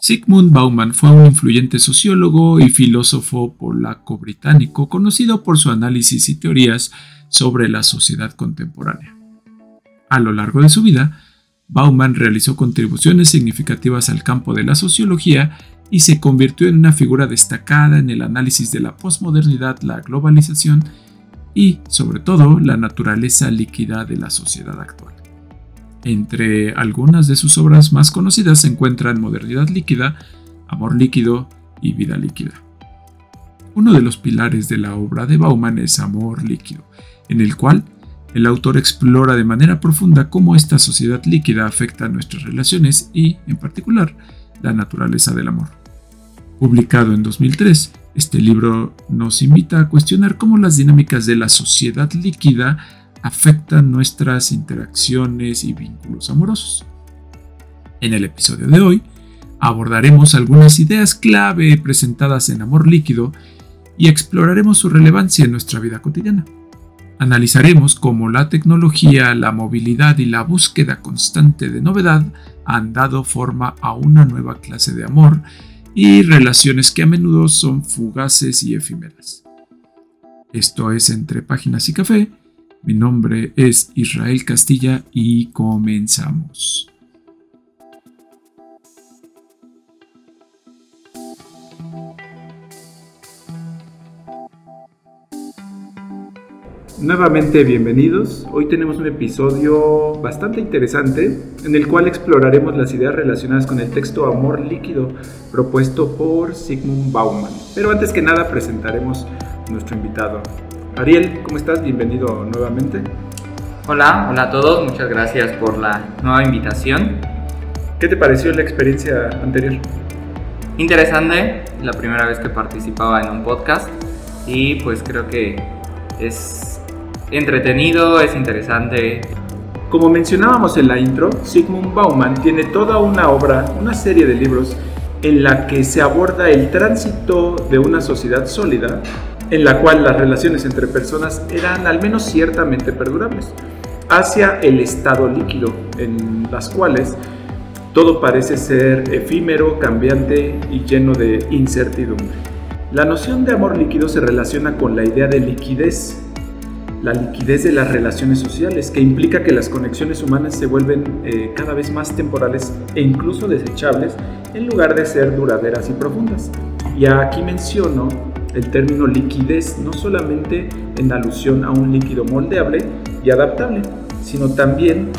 Sigmund Bauman fue un influyente sociólogo y filósofo polaco-británico conocido por su análisis y teorías sobre la sociedad contemporánea. A lo largo de su vida, Bauman realizó contribuciones significativas al campo de la sociología y se convirtió en una figura destacada en el análisis de la posmodernidad, la globalización y, sobre todo, la naturaleza líquida de la sociedad actual. Entre algunas de sus obras más conocidas se encuentran Modernidad líquida, Amor líquido y Vida líquida. Uno de los pilares de la obra de Bauman es Amor líquido, en el cual el autor explora de manera profunda cómo esta sociedad líquida afecta nuestras relaciones y, en particular, la naturaleza del amor. Publicado en 2003, este libro nos invita a cuestionar cómo las dinámicas de la sociedad líquida afectan nuestras interacciones y vínculos amorosos. En el episodio de hoy abordaremos algunas ideas clave presentadas en Amor Líquido y exploraremos su relevancia en nuestra vida cotidiana. Analizaremos cómo la tecnología, la movilidad y la búsqueda constante de novedad han dado forma a una nueva clase de amor y relaciones que a menudo son fugaces y efímeras. Esto es Entre Páginas y Café, mi nombre es Israel Castilla y comenzamos. Nuevamente bienvenidos. Hoy tenemos un episodio bastante interesante en el cual exploraremos las ideas relacionadas con el texto Amor líquido propuesto por Sigmund Bauman. Pero antes que nada presentaremos a nuestro invitado. Ariel, ¿cómo estás? Bienvenido nuevamente. Hola, hola a todos, muchas gracias por la nueva invitación. ¿Qué te pareció la experiencia anterior? Interesante, la primera vez que participaba en un podcast y pues creo que es entretenido, es interesante. Como mencionábamos en la intro, Sigmund Bauman tiene toda una obra, una serie de libros en la que se aborda el tránsito de una sociedad sólida en la cual las relaciones entre personas eran al menos ciertamente perdurables, hacia el estado líquido, en las cuales todo parece ser efímero, cambiante y lleno de incertidumbre. La noción de amor líquido se relaciona con la idea de liquidez, la liquidez de las relaciones sociales, que implica que las conexiones humanas se vuelven eh, cada vez más temporales e incluso desechables en lugar de ser duraderas y profundas. Y aquí menciono el término liquidez no solamente en alusión a un líquido moldeable y adaptable, sino también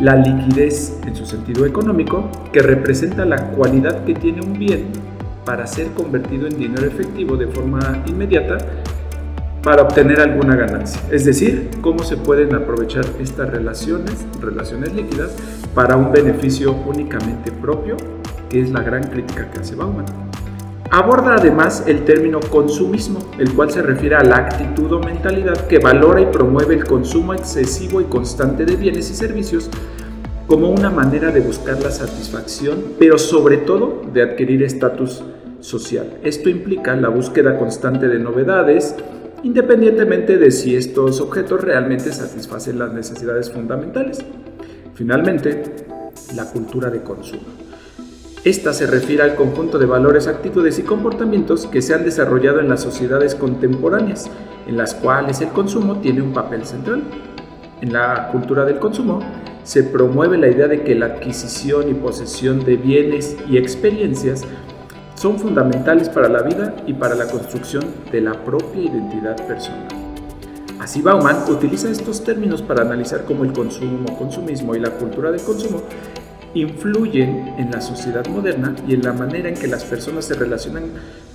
la liquidez en su sentido económico, que representa la cualidad que tiene un bien para ser convertido en dinero efectivo de forma inmediata para obtener alguna ganancia. Es decir, cómo se pueden aprovechar estas relaciones, relaciones líquidas, para un beneficio únicamente propio, que es la gran crítica que hace Bauman. Aborda además el término consumismo, el cual se refiere a la actitud o mentalidad que valora y promueve el consumo excesivo y constante de bienes y servicios como una manera de buscar la satisfacción, pero sobre todo de adquirir estatus social. Esto implica la búsqueda constante de novedades, independientemente de si estos objetos realmente satisfacen las necesidades fundamentales. Finalmente, la cultura de consumo. Esta se refiere al conjunto de valores, actitudes y comportamientos que se han desarrollado en las sociedades contemporáneas, en las cuales el consumo tiene un papel central. En la cultura del consumo se promueve la idea de que la adquisición y posesión de bienes y experiencias son fundamentales para la vida y para la construcción de la propia identidad personal. Así Bauman utiliza estos términos para analizar cómo el consumo, consumismo y la cultura del consumo influyen en la sociedad moderna y en la manera en que las personas se relacionan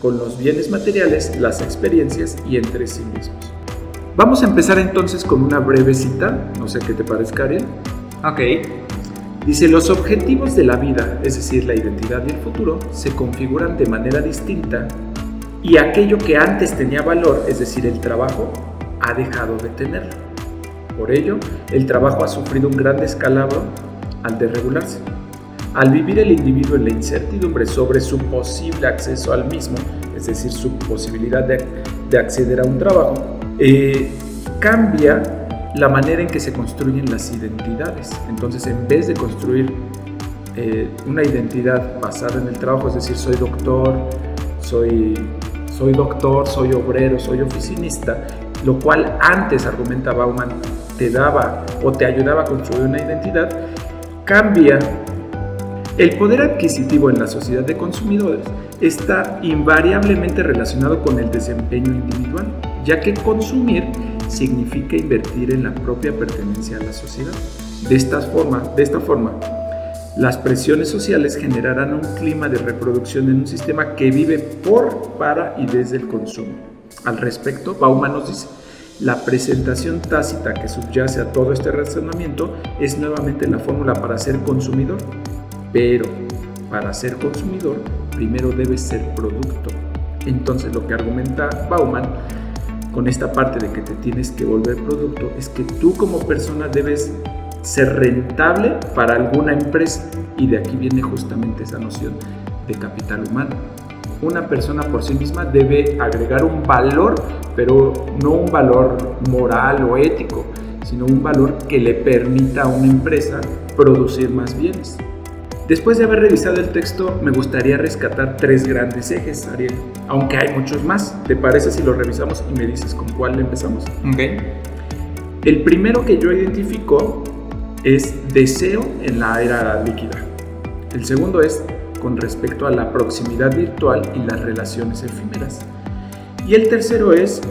con los bienes materiales, las experiencias y entre sí mismos. Vamos a empezar entonces con una breve cita, no sé qué te parezca, Ariel. Ok. Dice, los objetivos de la vida, es decir, la identidad y el futuro, se configuran de manera distinta y aquello que antes tenía valor, es decir, el trabajo, ha dejado de tenerlo. Por ello, el trabajo ha sufrido un gran descalabro al desregularse. Al vivir el individuo en la incertidumbre sobre su posible acceso al mismo, es decir, su posibilidad de, acceder a un trabajo, eh, cambia la manera en que se construyen las identidades. Entonces, en vez de construir eh, una identidad basada en el trabajo, es decir, soy doctor, soy, soy doctor, soy obrero, soy oficinista, lo cual antes, argumenta Bauman, te daba o te ayudaba a construir una identidad, cambia. El poder adquisitivo en la sociedad de consumidores está invariablemente relacionado con el desempeño individual, ya que consumir significa invertir en la propia pertenencia a la sociedad. De esta forma, de esta forma las presiones sociales generarán un clima de reproducción en un sistema que vive por, para y desde el consumo. Al respecto, Bauman nos dice, la presentación tácita que subyace a todo este razonamiento es nuevamente la fórmula para ser consumidor, pero para ser consumidor primero debes ser producto. Entonces lo que argumenta Bauman con esta parte de que te tienes que volver producto es que tú como persona debes ser rentable para alguna empresa y de aquí viene justamente esa noción de capital humano. Una persona por sí misma debe agregar un valor, pero no un valor moral o ético, sino un valor que le permita a una empresa producir más bienes. Después de haber revisado el texto, me gustaría rescatar tres grandes ejes, Ariel, aunque hay muchos más. ¿Te parece si los revisamos y me dices con cuál empezamos? Ok. El primero que yo identifico es deseo en la era líquida. El segundo es con respecto a la proximidad virtual y las relaciones efímeras. Y el tercero es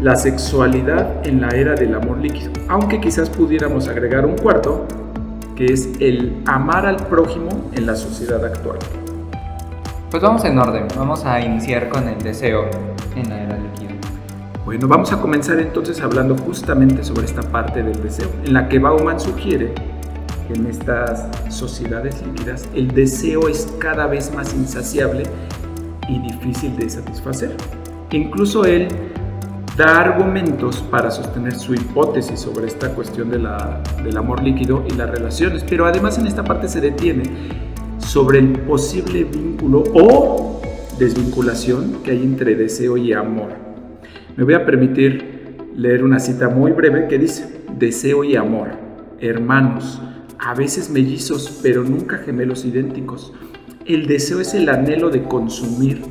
la sexualidad en la era del amor líquido, aunque quizás pudiéramos agregar un cuarto, que es el amar al prójimo en la sociedad actual. Pues vamos en orden, vamos a iniciar con el deseo en la era líquida. Bueno, vamos a comenzar entonces hablando justamente sobre esta parte del deseo, en la que Bauman sugiere en estas sociedades líquidas el deseo es cada vez más insaciable y difícil de satisfacer. Incluso él da argumentos para sostener su hipótesis sobre esta cuestión de la, del amor líquido y las relaciones, pero además en esta parte se detiene sobre el posible vínculo o desvinculación que hay entre deseo y amor. Me voy a permitir leer una cita muy breve que dice, deseo y amor, hermanos, a veces mellizos, pero nunca gemelos idénticos. El deseo es el anhelo de consumir,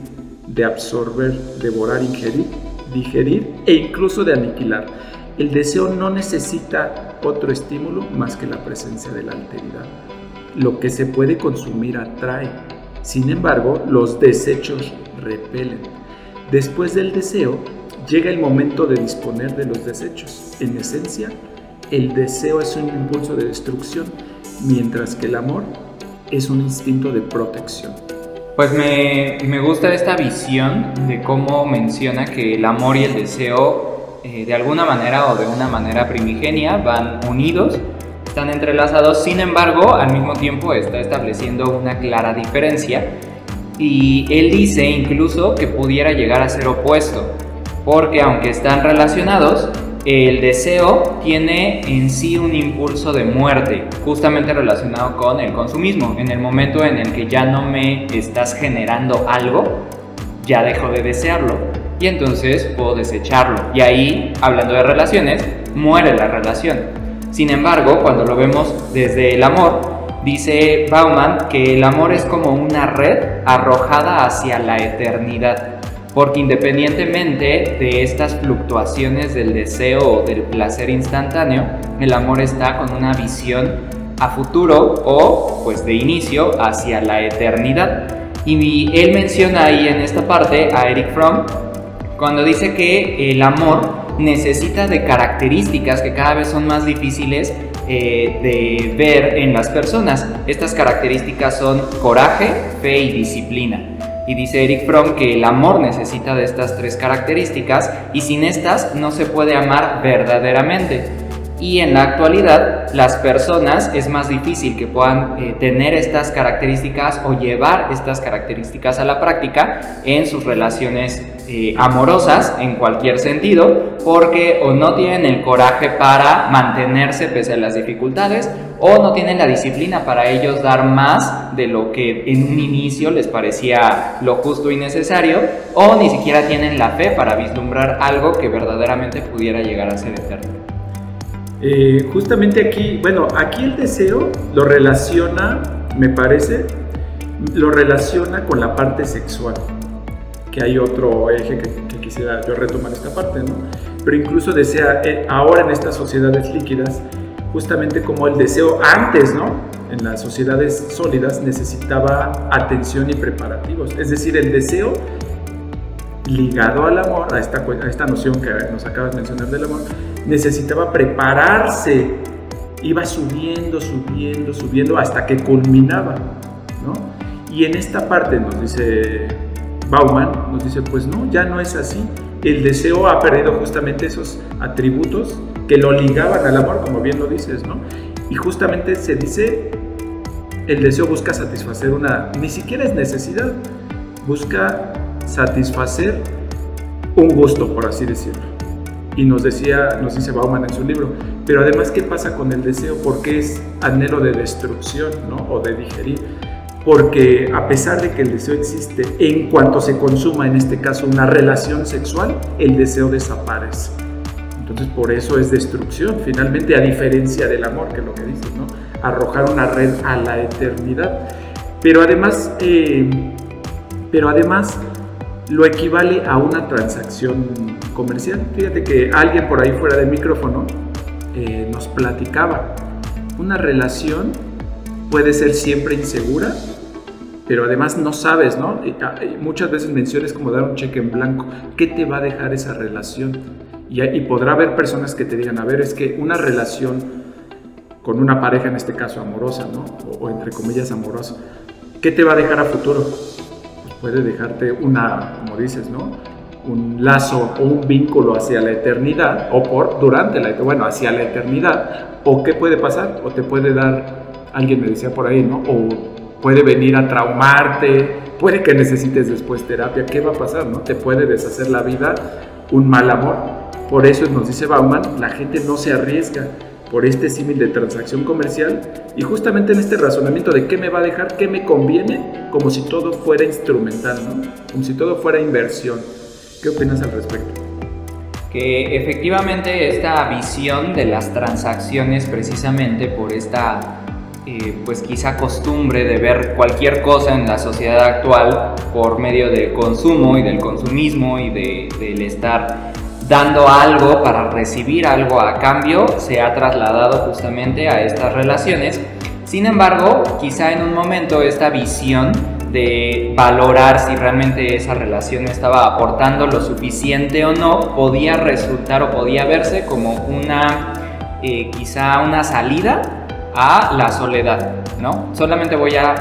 de absorber, devorar, ingerir digerir e incluso de aniquilar. El deseo no necesita otro estímulo más que la presencia de la alteridad. Lo que se puede consumir atrae. Sin embargo, los desechos repelen. Después del deseo, llega el momento de disponer de los desechos. En esencia, el deseo es un impulso de destrucción, mientras que el amor es un instinto de protección. Pues me, me, gusta esta visión de cómo menciona que el amor y el deseo eh, de alguna manera o de una manera primigenia van unidos, están entrelazados, sin embargo al mismo tiempo está estableciendo una clara diferencia y él dice incluso que pudiera llegar a ser opuesto, porque aunque están relacionados, el deseo tiene en sí un impulso de muerte, justamente relacionado con el consumismo. En el momento en el que ya no me estás generando algo, ya dejo de desearlo y entonces puedo desecharlo. Y ahí, hablando de relaciones, muere la relación. Sin embargo, cuando lo vemos desde el amor, dice Bauman que el amor es como una red arrojada hacia la eternidad porque independientemente de estas fluctuaciones del deseo o del placer instantáneo, el amor está con una visión a futuro o pues de inicio hacia la eternidad. Y él menciona ahí en esta parte a Eric Fromm cuando dice que el amor necesita de características que cada vez son más difíciles eh, de ver en las personas. Estas características son coraje, fe y disciplina. Y dice Eric Fromm que el amor necesita de estas tres características y sin estas no se puede amar verdaderamente. Y en la actualidad las personas es más difícil que puedan eh, tener estas características o llevar estas características a la práctica en sus relaciones eh, amorosas en cualquier sentido porque o no tienen el coraje para mantenerse pese a las dificultades o no tienen la disciplina para ellos dar más de lo que en un inicio les parecía lo justo y necesario o ni siquiera tienen la fe para vislumbrar algo que verdaderamente pudiera llegar a ser eterno. Eh, justamente aquí, bueno, aquí el deseo lo relaciona me parece, lo relaciona con la parte sexual, que hay otro eje que, quisiera yo retomar esta parte, ¿no? Pero incluso desea, eh, ahora en estas sociedades líquidas, justamente como el deseo antes, ¿no? En las sociedades sólidas necesitaba atención y preparativos. Es decir, el deseo ligado al amor, a esta, a esta noción que nos acabas de mencionar del amor, necesitaba prepararse. Iba subiendo, subiendo, subiendo hasta que culminaba, ¿no? Y en esta parte nos dice Bauman, nos dice, pues no, ya no es así. El deseo ha perdido justamente esos atributos que lo ligaban al amor, como bien lo dices, ¿no? Y justamente se dice, el deseo busca satisfacer una, ni siquiera es necesidad, busca satisfacer un gusto, por así decirlo. Y nos decía, nos dice Bauman en su libro, pero además, ¿qué pasa con el deseo? Porque es anhelo de destrucción, ¿no? O de digerir. Porque a pesar de que el deseo existe, en cuanto se consuma, en este caso, una relación sexual, el deseo desaparece. Entonces por eso es destrucción, finalmente a diferencia del amor, que es lo que dice, ¿no? Arrojar una red a la eternidad. Pero además, eh, pero además lo equivale a una transacción comercial. Fíjate que alguien por ahí fuera del micrófono eh, nos platicaba, una relación puede ser siempre insegura, pero además no sabes, ¿no? Muchas veces menciones como dar un cheque en blanco. ¿Qué te va a dejar esa relación? Y, podrá haber personas que te digan, a ver, es que una relación con una pareja, en este caso amorosa, ¿no? O, entre comillas amorosa, ¿qué te va a dejar a futuro? Pues puede dejarte una, como dices, ¿no? Un lazo o un vínculo hacia la eternidad, o por durante la, bueno, hacia la eternidad, o qué puede pasar, o te puede dar, alguien me decía por ahí, ¿no? O puede venir a traumarte, puede que necesites después terapia, ¿qué va a pasar, no? Te puede deshacer la vida un mal amor. Por eso nos dice Bauman, la gente no se arriesga por este símil de transacción comercial y justamente en este razonamiento de qué me va a dejar, qué me conviene, como si todo fuera instrumental, como si todo fuera inversión. ¿Qué opinas al respecto? Que efectivamente esta visión de las transacciones precisamente por esta eh, pues quizá costumbre de ver cualquier cosa en la sociedad actual por medio del consumo y del consumismo y de, del estar dando algo para recibir algo a cambio, se ha trasladado justamente a estas relaciones. Sin embargo, quizá en un momento esta visión de valorar si realmente esa relación estaba aportando lo suficiente o no, podía resultar o podía verse como una, eh, quizá una salida a la soledad, ¿no? Solamente voy a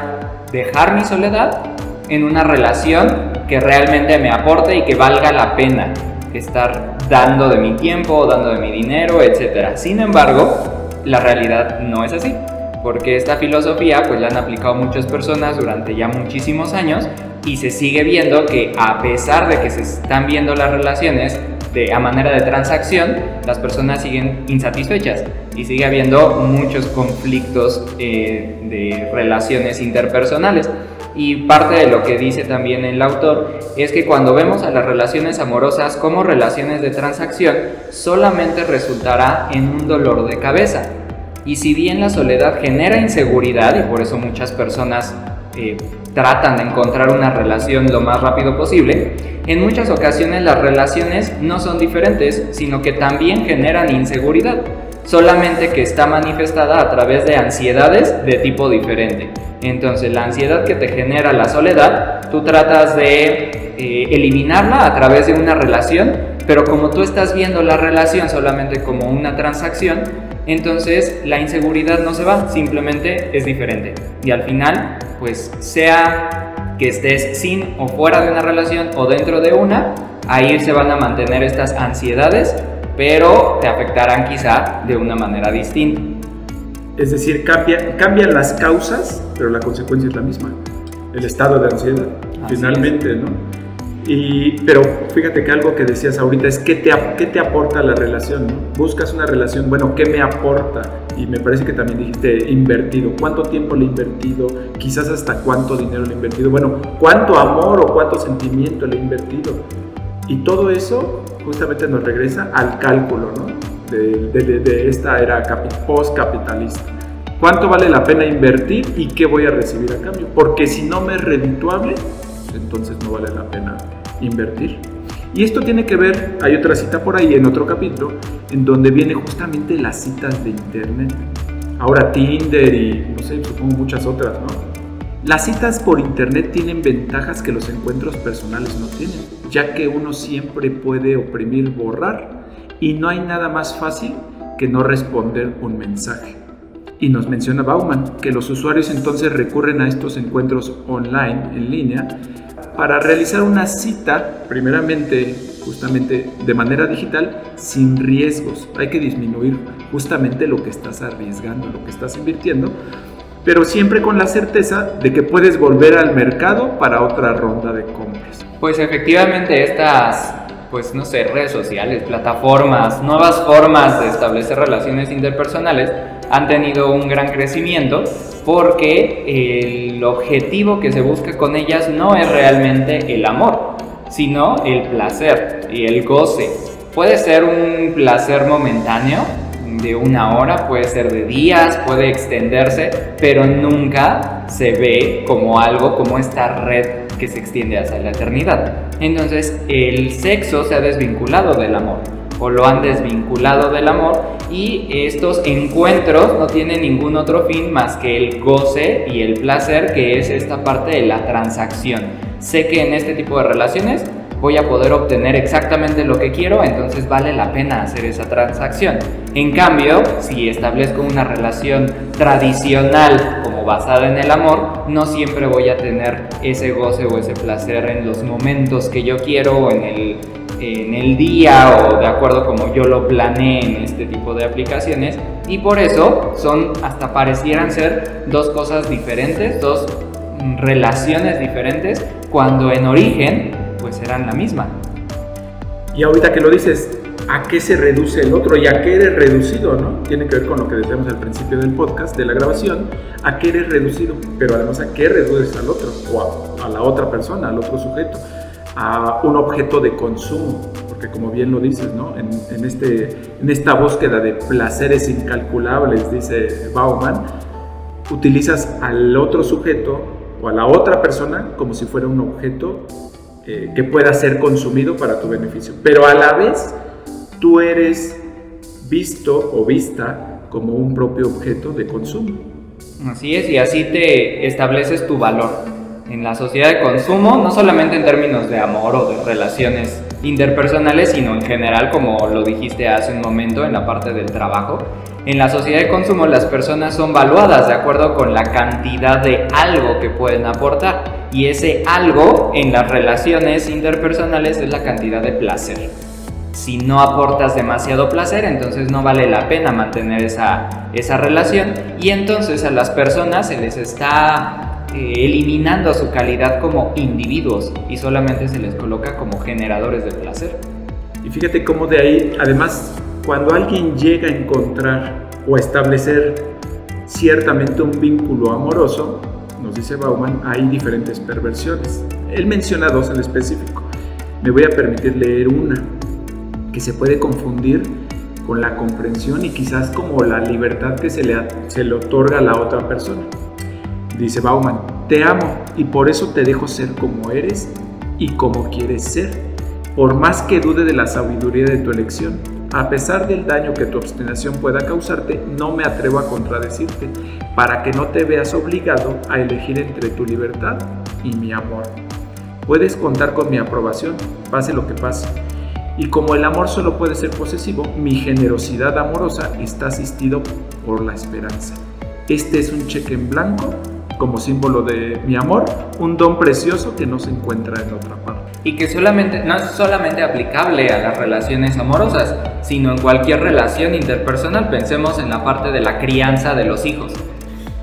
dejar mi soledad en una relación que realmente me aporte y que valga la pena estar dando de mi tiempo, dando de mi dinero, etc. Sin embargo, la realidad no es así, porque esta filosofía pues la han aplicado muchas personas durante ya muchísimos años y se sigue viendo que a pesar de que se están viendo las relaciones de, a manera de transacción, las personas siguen insatisfechas y sigue habiendo muchos conflictos eh, de relaciones interpersonales. Y parte de lo que dice también el autor es que cuando vemos a las relaciones amorosas como relaciones de transacción, solamente resultará en un dolor de cabeza. Y si bien la soledad genera inseguridad, y por eso muchas personas eh, tratan de encontrar una relación lo más rápido posible, en muchas ocasiones las relaciones no son diferentes, sino que también generan inseguridad, solamente que está manifestada a través de ansiedades de tipo diferente. Entonces, la ansiedad que te genera la soledad, tú tratas de eh, eliminarla a través de una relación, pero como tú estás viendo la relación solamente como una transacción, entonces la inseguridad no se va, simplemente es diferente. Y al final, pues sea que estés sin o fuera de una relación o dentro de una, ahí se van a mantener estas ansiedades, pero te afectarán quizá de una manera distinta. Es decir, cambia, cambian las causas, pero la consecuencia es la misma. El estado de ansiedad, finalmente, ¿no? Y, pero fíjate que algo que decías ahorita es qué te, qué te aporta la relación, ¿no? Buscas una relación, bueno, ¿qué me aporta? Y me parece que también dijiste invertido. ¿Cuánto tiempo le he invertido? Quizás hasta cuánto dinero le he invertido. Bueno, ¿cuánto amor o cuánto sentimiento le he invertido? Y todo eso justamente nos regresa al cálculo, ¿no? de, esta era post-capitalista. ¿Cuánto vale la pena invertir y qué voy a recibir a cambio? Porque si no me es redituable, entonces no vale la pena invertir. Y esto tiene que ver, hay otra cita por ahí en otro capítulo, en donde viene justamente las citas de internet. Ahora Tinder y no sé, supongo muchas otras, ¿no? Las citas por internet tienen ventajas que los encuentros personales no tienen, ya que uno siempre puede oprimir borrar y no hay nada más fácil que no responder un mensaje. Y nos menciona Bauman que los usuarios entonces recurren a estos encuentros online, en línea, para realizar una cita, primeramente, justamente de manera digital, sin riesgos. Hay que disminuir justamente lo que estás arriesgando, lo que estás invirtiendo, pero siempre con la certeza de que puedes volver al mercado para otra ronda de compras. Pues efectivamente estas pues no sé, redes sociales, plataformas, nuevas formas de establecer relaciones interpersonales han tenido un gran crecimiento porque el objetivo que se busca con ellas no es realmente el amor, sino el placer y el goce. Puede ser un placer momentáneo de una hora, puede ser de días, puede extenderse, pero nunca se ve como algo como esta red que se extiende hacia la eternidad. Entonces el sexo se ha desvinculado del amor o lo han desvinculado del amor y estos encuentros no tienen ningún otro fin más que el goce y el placer que es esta parte de la transacción. Sé que en este tipo de relaciones voy a poder obtener exactamente lo que quiero, entonces vale la pena hacer esa transacción. En cambio, si establezco una relación tradicional como basada en el amor, no siempre voy a tener ese goce o ese placer en los momentos que yo quiero o en el, en el día o de acuerdo como yo lo planeé en este tipo de aplicaciones y por eso son hasta parecieran ser dos cosas diferentes, dos relaciones diferentes cuando en origen pues eran la misma. Y ahorita que lo dices, ¿a qué se reduce el otro y a qué eres reducido? ¿no? Tiene que ver con lo que decíamos al principio del podcast, de la grabación, a qué eres reducido, pero además a qué reduces al otro o a, la otra persona, al otro sujeto, a un objeto de consumo, porque como bien lo dices, ¿no? en, este, en esta búsqueda de placeres incalculables, dice Bauman, utilizas al otro sujeto o a la otra persona como si fuera un objeto eh, que pueda ser consumido para tu beneficio. Pero a la vez tú eres visto o vista como un propio objeto de consumo. Así es, y así te estableces tu valor en la sociedad de consumo, no solamente en términos de amor o de relaciones interpersonales, sino en general, como lo dijiste hace un momento en la parte del trabajo. En la sociedad de consumo las personas son valuadas de acuerdo con la cantidad de algo que pueden aportar y ese algo en las relaciones interpersonales es la cantidad de placer. Si no aportas demasiado placer, entonces no vale la pena mantener esa, esa relación y entonces a las personas se les está eh, eliminando su calidad como individuos y solamente se les coloca como generadores de placer. Y fíjate cómo de ahí, además, cuando alguien llega a encontrar o establecer ciertamente un vínculo amoroso, nos dice Bauman, hay diferentes perversiones. Él menciona dos en específico. Me voy a permitir leer una, que se puede confundir con la comprensión y quizás como la libertad que se le, se le otorga a la otra persona. Dice Bauman, te amo y por eso te dejo ser como eres y como quieres ser, por más que dude de la sabiduría de tu elección a pesar del daño que tu obstinación pueda causarte, no me atrevo a contradecirte, para que no te veas obligado a elegir entre tu libertad y mi amor. Puedes contar con mi aprobación, pase lo que pase. Y como el amor solo puede ser posesivo, mi generosidad amorosa está asistido por la esperanza. Este es un cheque en blanco como símbolo de mi amor, un don precioso que no se encuentra en otra parte. Y que solamente, no es solamente aplicable a las relaciones amorosas, sino en cualquier relación interpersonal. Pensemos en la parte de la crianza de los hijos.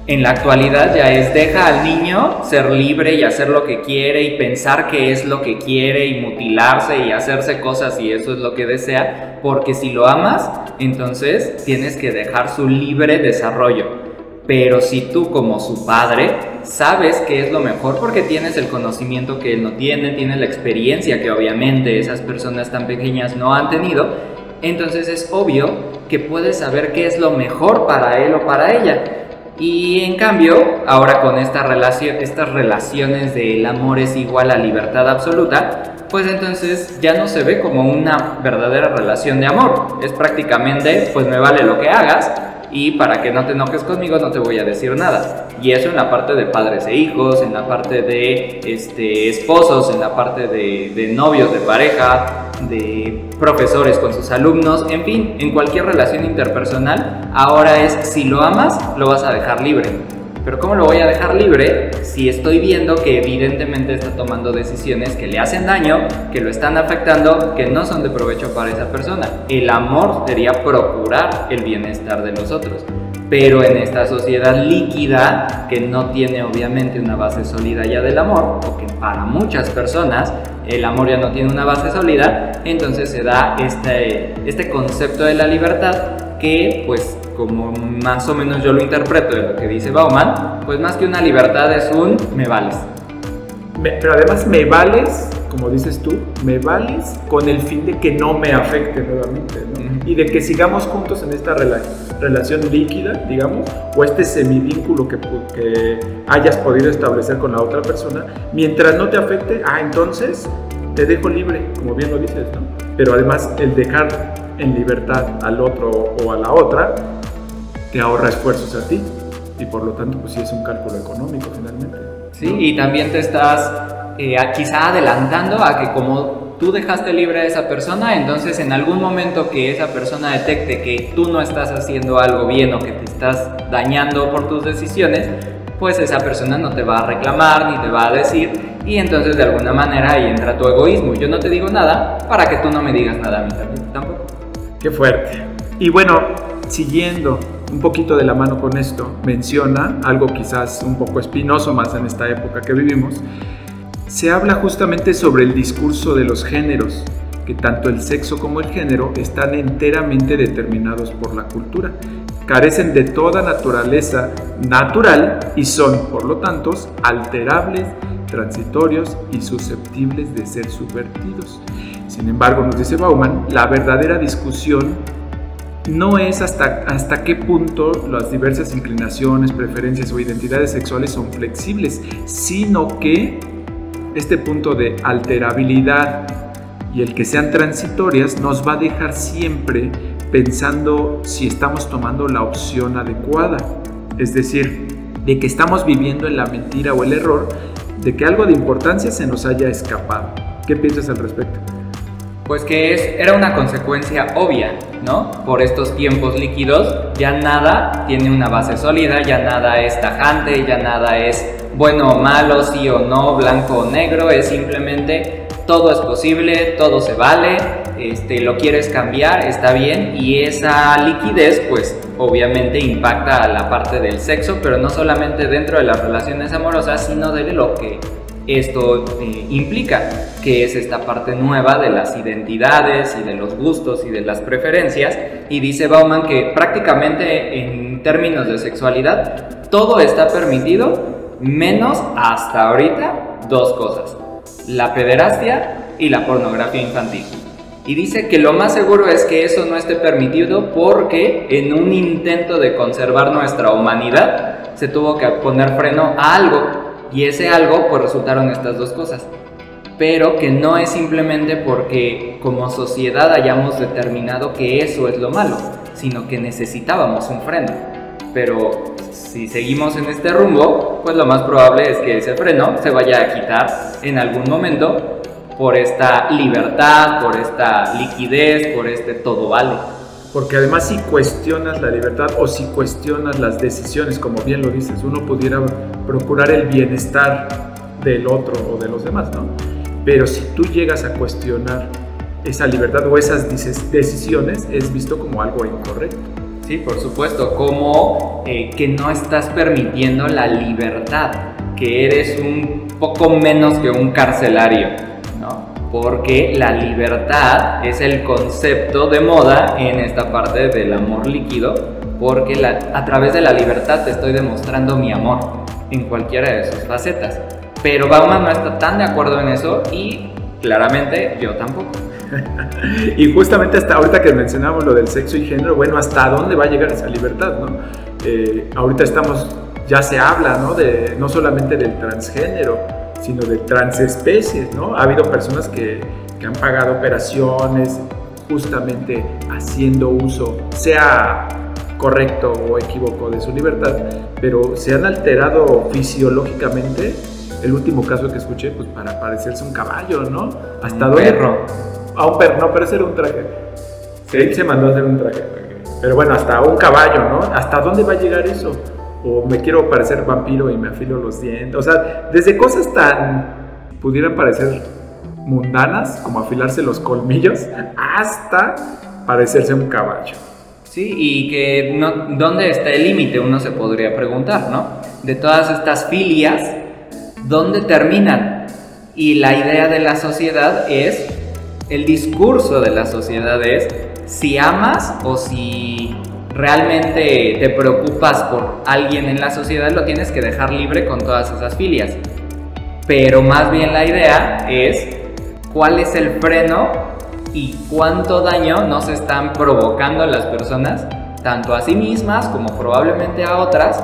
En la actualidad ya es deja al niño ser libre y hacer lo que quiere y pensar que es lo que quiere y mutilarse y hacerse cosas y eso es lo que desea, porque si lo amas, entonces tienes que dejar su libre desarrollo. Pero si tú como su padre sabes que es lo mejor porque tienes el conocimiento que él no tiene, tienes la experiencia que obviamente esas personas tan pequeñas no han tenido, entonces es obvio que puedes saber qué es lo mejor para él o para ella. Y en cambio, ahora con esta relación, estas relaciones del amor es igual a libertad absoluta, pues entonces ya no se ve como una verdadera relación de amor. Es prácticamente, pues me vale lo que hagas, y para que no te enojes conmigo no te voy a decir nada. Y eso en la parte de padres e hijos, en la parte de este, esposos, en la parte de, de novios, de pareja, de profesores con sus alumnos, en fin, en cualquier relación interpersonal, ahora es si lo amas, lo vas a dejar libre. Pero ¿cómo lo voy a dejar libre si estoy viendo que evidentemente está tomando decisiones que le hacen daño, que lo están afectando, que no son de provecho para esa persona? El amor sería procurar el bienestar de los otros. Pero en esta sociedad líquida, que no tiene obviamente una base sólida ya del amor, o que para muchas personas el amor ya no tiene una base sólida, entonces se da este, este concepto de la libertad que pues como más o menos yo lo interpreto de lo que dice Bauman, pues más que una libertad es un me vales. Pero además me vales, como dices tú, me vales con el fin de que no me afecte nuevamente, ¿no? Y de que sigamos juntos en esta relación líquida, digamos, o este semivínculo que, que hayas podido establecer con la otra persona, mientras no te afecte, ah, entonces te dejo libre, como bien lo dices, ¿no? Pero además el dejar en libertad al otro o a la otra te ahorra esfuerzos a ti y por lo tanto pues sí es un cálculo económico finalmente. Sí, y también te estás eh, quizá adelantando a que como tú dejaste libre a esa persona, entonces en algún momento que esa persona detecte que tú no estás haciendo algo bien o que te estás dañando por tus decisiones, pues esa persona no te va a reclamar ni te va a decir y entonces de alguna manera ahí entra tu egoísmo. Yo no te digo nada para que tú no me digas nada a mí tampoco. Qué fuerte. Y bueno, siguiendo un poquito de la mano con esto, menciona algo quizás un poco espinoso más en esta época que vivimos. Se habla justamente sobre el discurso de los géneros, que tanto el sexo como el género están enteramente determinados por la cultura, carecen de toda naturaleza natural y son, por lo tanto, alterables, transitorios y susceptibles de ser subvertidos. Sin embargo, nos dice Bauman, la verdadera discusión no es hasta, hasta qué punto las diversas inclinaciones, preferencias o identidades sexuales son flexibles, sino que este punto de alterabilidad y el que sean transitorias nos va a dejar siempre pensando si estamos tomando la opción adecuada. Es decir, de que estamos viviendo en la mentira o el error, de que algo de importancia se nos haya escapado. ¿Qué piensas al respecto? Pues que es, era una consecuencia obvia, ¿no? Por estos tiempos líquidos ya nada tiene una base sólida, ya nada es tajante, ya nada es bueno o malo, sí o no, blanco o negro, es simplemente todo es posible, todo se vale, este, lo quieres cambiar, está bien, y esa liquidez pues obviamente impacta a la parte del sexo, pero no solamente dentro de las relaciones amorosas, sino de lo que esto eh, implica, que es esta parte nueva de las identidades y de los gustos y de las preferencias. Y dice Bauman que prácticamente en términos de sexualidad todo está permitido, menos hasta ahorita dos cosas, la pederastia y la pornografía infantil. Y dice que lo más seguro es que eso no esté permitido porque en un intento de conservar nuestra humanidad se tuvo que poner freno a algo y ese algo pues resultaron estas dos cosas. Pero que no es simplemente porque como sociedad hayamos determinado que eso es lo malo, sino que necesitábamos un freno. Pero si seguimos en este rumbo, pues lo más probable es que ese freno se vaya a quitar en algún momento por esta libertad, por esta liquidez, por este todo vale. Porque además si cuestionas la libertad o si cuestionas las decisiones, como bien lo dices, uno pudiera procurar el bienestar del otro o de los demás, ¿no? Pero si tú llegas a cuestionar esa libertad o esas decisiones, es visto como algo incorrecto. Sí, por supuesto, como eh, que no estás permitiendo la libertad, que eres un poco menos que un carcelario porque la libertad es el concepto de moda en esta parte del amor líquido, porque a través de la libertad te estoy demostrando mi amor en cualquiera de sus facetas. Pero Bauman no está tan de acuerdo en eso y claramente yo tampoco. y justamente hasta ahorita que mencionamos lo del sexo y género, bueno, ¿hasta dónde va a llegar esa libertad, no? Eh, ahorita estamos, ya se habla, ¿no? De, no solamente del transgénero, sino de transespecies, ¿no? Ha habido personas que, que han pagado operaciones justamente haciendo uso, sea correcto o equívoco de su libertad, pero se han alterado fisiológicamente. El último caso que escuché, pues para parecerse un caballo, ¿no? Hasta un perro. A un perro, no, pero ese era un traje. Sí, se mandó a hacer un traje. Pero bueno, hasta un caballo, ¿no? ¿Hasta dónde va a llegar eso? O me quiero parecer vampiro y me afilo los dientes. O sea, desde cosas tan pudieran parecer mundanas, como afilarse los colmillos, hasta parecerse un caballo. Y que no, ¿dónde está el límite? Uno se podría preguntar, ¿no? De todas estas filias, ¿dónde terminan? Y la idea de la sociedad es, el discurso de la sociedad es, si amas o si realmente te preocupas por alguien en la sociedad, lo tienes que dejar libre con todas esas filias. Pero más bien la idea es cuál es el freno y cuánto daño nos están provocando las personas, tanto a sí mismas como probablemente a otras,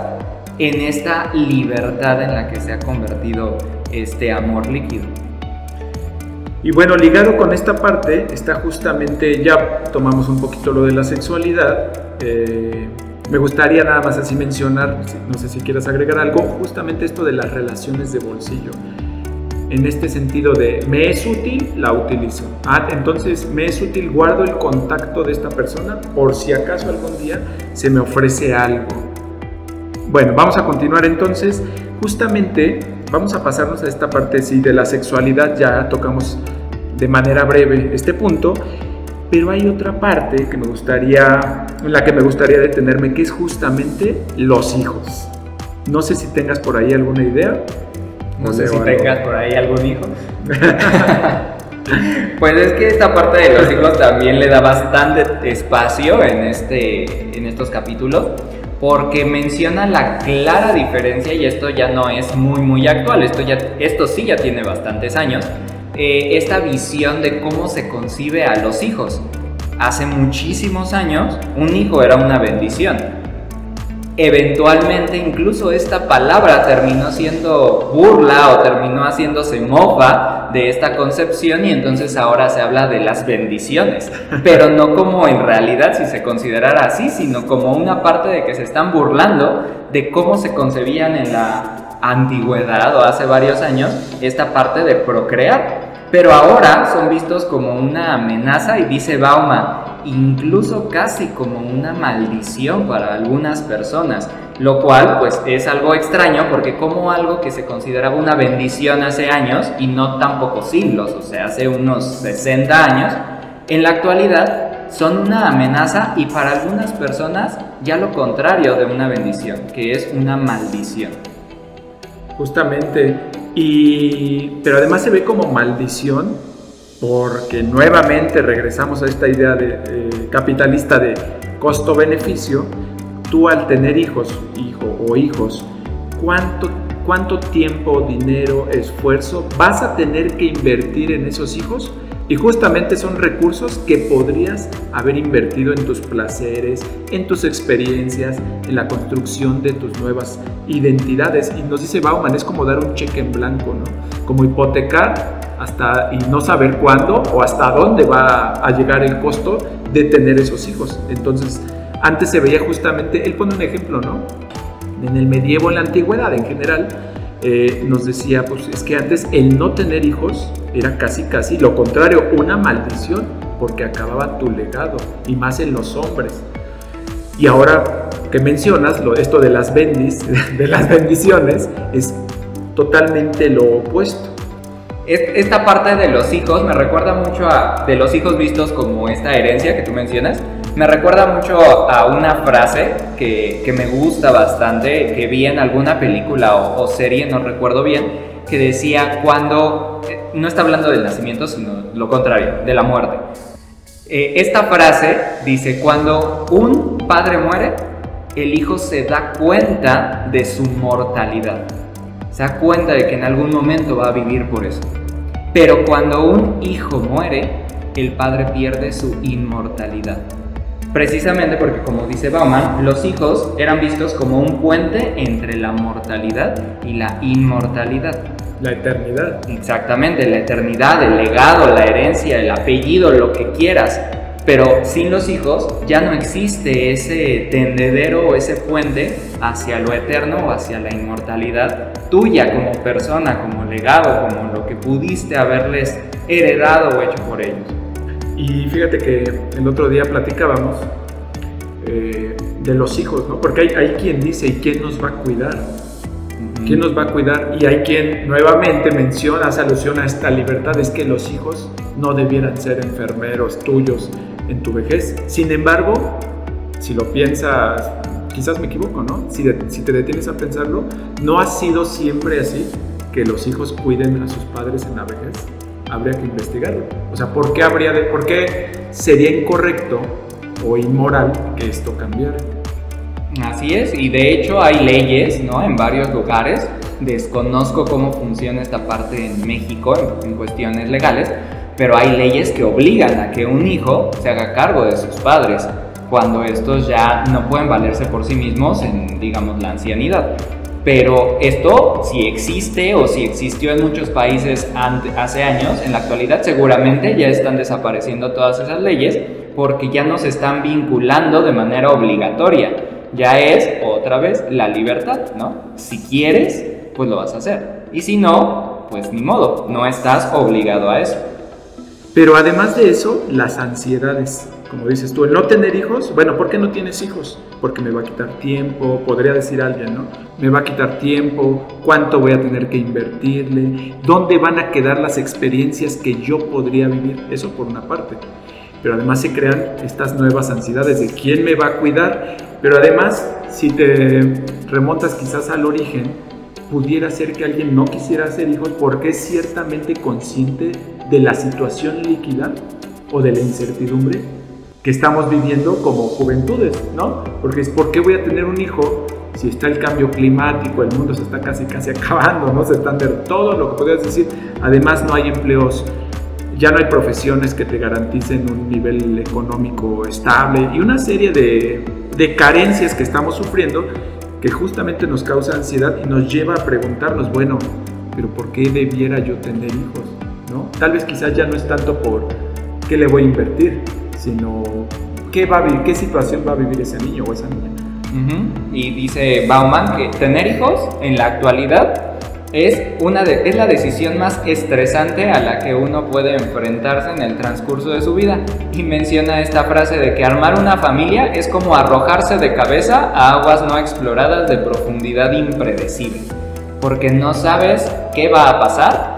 en esta libertad en la que se ha convertido este amor líquido. Y bueno, ligado con esta parte está justamente, ya tomamos un poquito lo de la sexualidad, eh, me gustaría nada más así mencionar, no sé si quieras agregar algo, justamente esto de las relaciones de bolsillo en este sentido de me es útil, la utilizo. Ah, entonces me es útil, guardo el contacto de esta persona por si acaso algún día se me ofrece algo. Bueno, vamos a continuar entonces. Justamente vamos a pasarnos a esta parte, sí, de la sexualidad, ya tocamos de manera breve este punto, pero hay otra parte que me gustaría, en la que me gustaría detenerme, que es justamente los hijos. No sé si tengas por ahí alguna idea. No sé si tengas por ahí algún hijo. pues es que esta parte de los hijos también le da bastante espacio en, este, en estos capítulos porque menciona la clara diferencia y esto ya no es muy muy actual, esto, ya, esto sí ya tiene bastantes años, eh, esta visión de cómo se concibe a los hijos. Hace muchísimos años un hijo era una bendición, eventualmente incluso esta palabra terminó siendo burla o terminó haciéndose mofa de esta concepción y entonces ahora se habla de las bendiciones, pero no como en realidad si se considerara así, sino como una parte de que se están burlando de cómo se concebían en la antigüedad o hace varios años esta parte de procrear. Pero ahora son vistos como una amenaza y dice Bauman, incluso casi como una maldición para algunas personas, lo cual pues es algo extraño porque como algo que se consideraba una bendición hace años y no tampoco siglos, o sea, hace unos 60 años, en la actualidad son una amenaza y para algunas personas ya lo contrario de una bendición, que es una maldición. Justamente, y pero además se ve como maldición porque nuevamente regresamos a esta idea de, eh, capitalista de costo-beneficio, tú al tener hijos, hijo o hijos, ¿cuánto, ¿cuánto tiempo, dinero, esfuerzo vas a tener que invertir en esos hijos? Y justamente son recursos que podrías haber invertido en tus placeres, en tus experiencias, en la construcción de tus nuevas identidades. Y nos dice Bauman, es como dar un cheque en blanco, ¿no? Como hipotecar hasta y no saber cuándo o hasta dónde va a llegar el costo de tener esos hijos. Entonces, antes se veía justamente, él pone un ejemplo, ¿no? En el medievo, en la antigüedad en general, eh, nos decía, pues es que antes el no tener hijos era casi, casi lo contrario, una maldición, porque acababa tu legado, y más en los hombres. Y ahora que mencionas lo, esto de las bendis, de las bendiciones, es totalmente lo opuesto. Esta parte de los hijos me recuerda mucho a de los hijos vistos como esta herencia que tú mencionas. Me recuerda mucho a una frase que, que me gusta bastante, que vi en alguna película o, serie, no recuerdo bien, que decía cuando, eh, no está hablando del nacimiento, sino lo contrario, de la muerte. Eh, esta frase dice, cuando un padre muere, el hijo se da cuenta de su mortalidad se da cuenta de que en algún momento va a vivir por eso. Pero cuando un hijo muere, el padre pierde su inmortalidad. Precisamente porque, como dice Bauman, los hijos eran vistos como un puente entre la mortalidad y la inmortalidad. La eternidad. Exactamente, la eternidad, el legado, la herencia, el apellido, lo que quieras. Pero sin los hijos ya no existe ese tendedero o ese puente hacia lo eterno o hacia la inmortalidad tuya como persona, como legado, como lo que pudiste haberles heredado o hecho por ellos. Y fíjate que el otro día platicábamos eh, de los hijos, ¿no? Porque hay, hay quien dice, ¿y quién nos va a cuidar? ¿Quién nos va a cuidar? Y hay quien nuevamente menciona, hace alusión a esta libertad, es que los hijos no debieran ser enfermeros tuyos en tu vejez. Sin embargo, si lo piensas, quizás me equivoco, ¿no? Si, si te detienes a pensarlo, no ha sido siempre así que los hijos cuiden a sus padres en la vejez. Habría que investigarlo. O sea, ¿por qué, habría de, por qué sería incorrecto o inmoral que esto cambiara? Así es, y de hecho hay leyes, ¿no? En varios lugares. Desconozco cómo funciona esta parte en México en, cuestiones legales, pero hay leyes que obligan a que un hijo se haga cargo de sus padres cuando estos ya no pueden valerse por sí mismos en, digamos, la ancianidad. Pero esto, si existe o si existió en muchos países hace años, en la actualidad seguramente ya están desapareciendo todas esas leyes porque ya no se están vinculando de manera obligatoria ya es otra vez la libertad, ¿no? Si quieres, pues lo vas a hacer. Y si no, pues ni modo, no estás obligado a eso. Pero además de eso, las ansiedades, como dices tú, el no tener hijos, bueno, ¿por qué no tienes hijos? Porque me va a quitar tiempo, podría decir alguien, ¿no? Me va a quitar tiempo, cuánto voy a tener que invertirle, dónde van a quedar las experiencias que yo podría vivir, eso por una parte. Pero además se crean estas nuevas ansiedades de quién me va a cuidar pero además, si te remontas quizás al origen, pudiera ser que alguien no quisiera hacer hijos porque es ciertamente consciente de la situación líquida o de la incertidumbre que estamos viviendo como juventudes, ¿no? Porque es, ¿por qué voy a tener un hijo si está el cambio climático, el mundo se está casi casi acabando, ¿no? Se están de todo lo que podrías decir. Además no hay empleos, ya no hay profesiones que te garanticen un nivel económico estable y una serie de de carencias que estamos sufriendo que justamente nos causa ansiedad y nos lleva a preguntarnos, bueno, pero ¿por qué debiera yo tener hijos? ¿No? Tal vez quizás ya no es tanto por qué le voy a invertir, sino qué, va a vivir, qué situación va a vivir ese niño o esa niña. Y dice Bauman que tener hijos en la actualidad es, una de, es la decisión más estresante a la que uno puede enfrentarse en el transcurso de su vida. Y menciona esta frase de que armar una familia es como arrojarse de cabeza a aguas no exploradas de profundidad impredecible. Porque no sabes qué va a pasar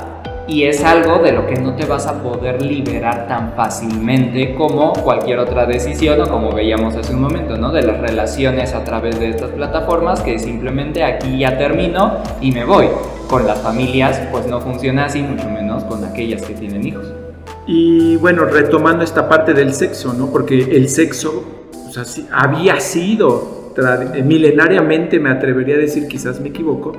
y es algo de lo que no te vas a poder liberar tan fácilmente como cualquier otra decisión o como veíamos hace un momento, ¿no? De las relaciones a través de estas plataformas que simplemente aquí ya termino y me voy. Con las familias pues no funciona así, mucho menos con aquellas que tienen hijos. Y bueno, retomando esta parte del sexo, ¿no? Porque el sexo o había sido milenariamente, me atrevería a decir, quizás me equivoco,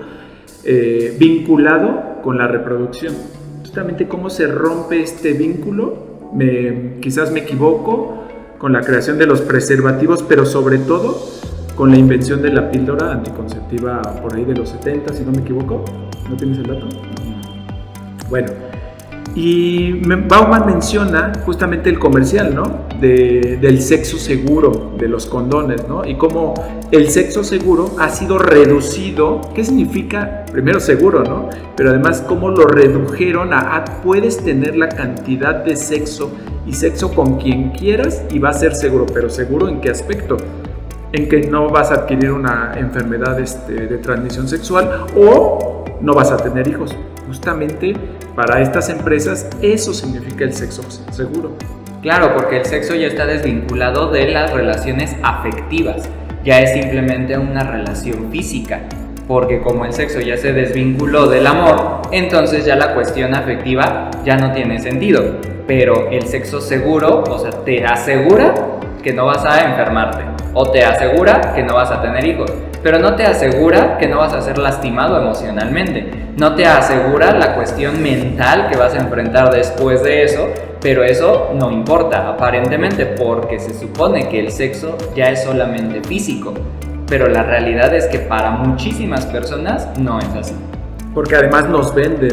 eh, vinculado con la reproducción. Justamente cómo se rompe este vínculo, me, quizás me equivoco, con la creación de los preservativos, pero sobre todo con la invención de la píldora anticonceptiva por ahí de los 70, si no me equivoco. ¿No tienes el dato? Bueno, y Bauman menciona justamente el comercial, ¿no? del sexo seguro, de los condones, ¿no? Y cómo el sexo seguro ha sido reducido. ¿Qué significa? Primero seguro, ¿no? Pero además cómo lo redujeron a, puedes tener la cantidad de sexo y sexo con quien quieras y va a ser seguro. Pero seguro en qué aspecto? En que no vas a adquirir una enfermedad este, de transmisión sexual o no vas a tener hijos. Justamente para estas empresas eso significa el sexo seguro. Claro, porque el sexo ya está desvinculado de las relaciones afectivas, ya es simplemente una relación física, porque como el sexo ya se desvinculó del amor, entonces ya la cuestión afectiva ya no tiene sentido. Pero el sexo seguro, o sea, te asegura que no vas a enfermarte o te asegura que no vas a tener hijos, pero no te asegura que no vas a ser lastimado emocionalmente, no te asegura la cuestión mental que vas a enfrentar después de eso, pero eso no importa aparentemente porque se supone que el sexo ya es solamente físico, pero la realidad es que para muchísimas personas no es así. Porque además nos venden,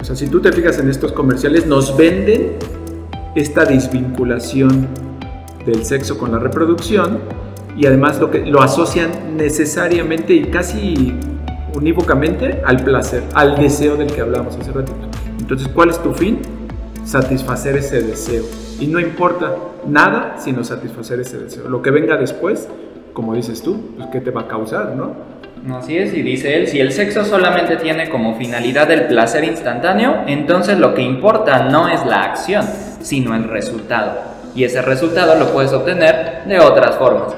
o sea, si tú te fijas en estos comerciales, nos venden esta desvinculación del sexo con la reproducción y además lo, que, lo asocian necesariamente y casi unívocamente al placer, al deseo del que hablamos hace ratito. Entonces, ¿cuál es tu fin? Satisfacer ese deseo. Y no importa nada sino satisfacer ese deseo. Lo que venga después, como dices tú, pues ¿qué te va a causar, no? Así es, y dice él, si el sexo solamente tiene como finalidad el placer instantáneo, entonces lo que importa no es la acción, sino el resultado. Y ese resultado lo puedes obtener de otras formas.